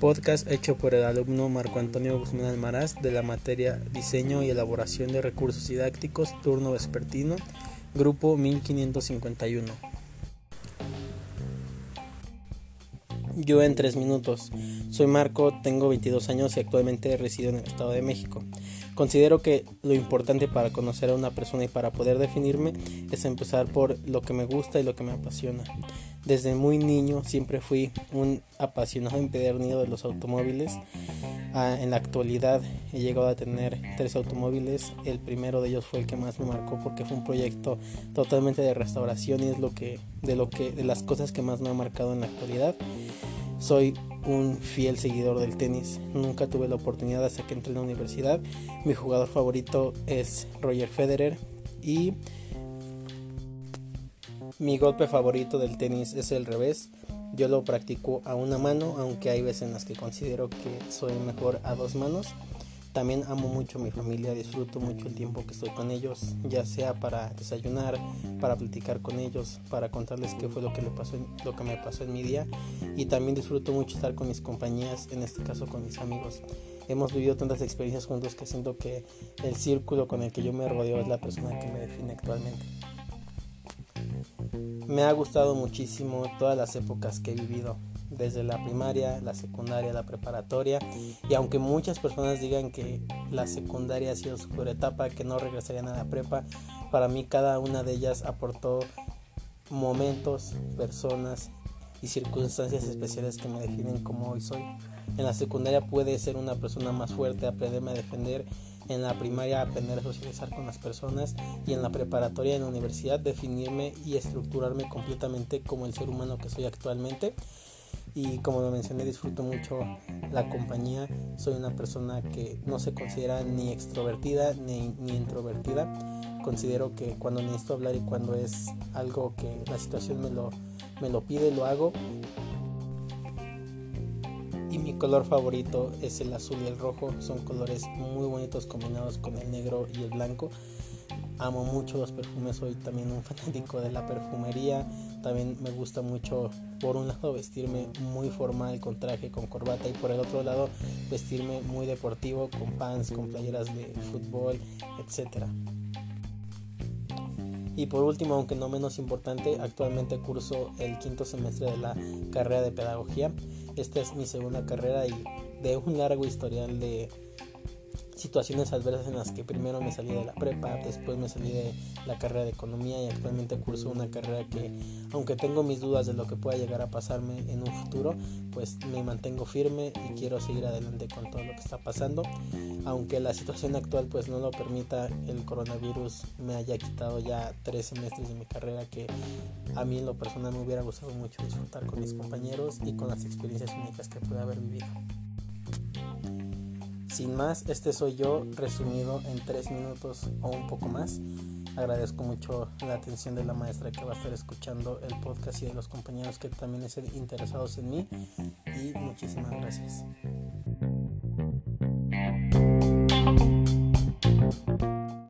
podcast hecho por el alumno Marco Antonio Guzmán Almaraz de la materia Diseño y Elaboración de Recursos Didácticos, turno vespertino, grupo 1551. Yo en tres minutos. Soy Marco, tengo 22 años y actualmente resido en el Estado de México. Considero que lo importante para conocer a una persona y para poder definirme es empezar por lo que me gusta y lo que me apasiona. Desde muy niño siempre fui un apasionado empedernido de los automóviles. Ah, en la actualidad he llegado a tener tres automóviles. El primero de ellos fue el que más me marcó porque fue un proyecto totalmente de restauración y es lo que de lo que de las cosas que más me ha marcado en la actualidad. Soy un fiel seguidor del tenis. Nunca tuve la oportunidad hasta que entré en la universidad. Mi jugador favorito es Roger Federer y mi golpe favorito del tenis es el revés. Yo lo practico a una mano, aunque hay veces en las que considero que soy mejor a dos manos. También amo mucho a mi familia, disfruto mucho el tiempo que estoy con ellos, ya sea para desayunar, para platicar con ellos, para contarles qué fue lo que, le pasó me pasó en mi día y también disfruto mucho estar con mis compañías, en este caso con mis amigos. Hemos vivido tantas experiencias juntos que siento que el círculo con el que yo me rodeo es la persona que me define actualmente. Me ha gustado muchísimo todas las épocas que he vivido, desde la primaria, la secundaria, la preparatoria, y aunque muchas personas digan que la secundaria ha sido su peor etapa, que no regresarían a la prepa, para mí cada una de ellas aportó momentos, personas y circunstancias especiales que me definen como hoy soy. En la secundaria pude ser una persona más fuerte, aprenderme a defender. En la primaria aprender a socializar con las personas. Y en la preparatoria en la universidad definirme y estructurarme completamente como el ser humano que soy actualmente y como lo mencioné disfruto mucho la compañía soy una persona que no se considera ni extrovertida ni, ni introvertida considero que cuando necesito hablar y cuando es algo que la situación me lo, me lo pide lo hago y mi color favorito es el azul y el rojo. Son colores muy bonitos combinados con el negro y el blanco. Amo mucho los perfumes, soy también un fanático de la perfumería. También me gusta mucho, por un lado, vestirme muy formal con traje, con corbata, y por el otro lado, vestirme muy deportivo con pants, con playeras de fútbol, etc. Y por último, aunque no menos importante, actualmente curso el quinto semestre de la carrera de pedagogía. Esta es mi segunda carrera y de un largo historial de situaciones adversas en las que primero me salí de la prepa, después me salí de la carrera de economía y actualmente curso una carrera que, aunque tengo mis dudas de lo que pueda llegar a pasarme en un futuro, pues me mantengo firme y quiero seguir adelante con todo lo que está pasando. Aunque la situación actual pues no lo permita, el coronavirus me haya quitado ya tres semestres de mi carrera que a mí en lo personal me hubiera gustado mucho disfrutar con mis compañeros y con las experiencias únicas que pude haber vivido. Sin más, este soy yo resumido en tres minutos o un poco más. Agradezco mucho la atención de la maestra que va a estar escuchando el podcast y de los compañeros que también estén interesados en mí. Y muchísimas gracias.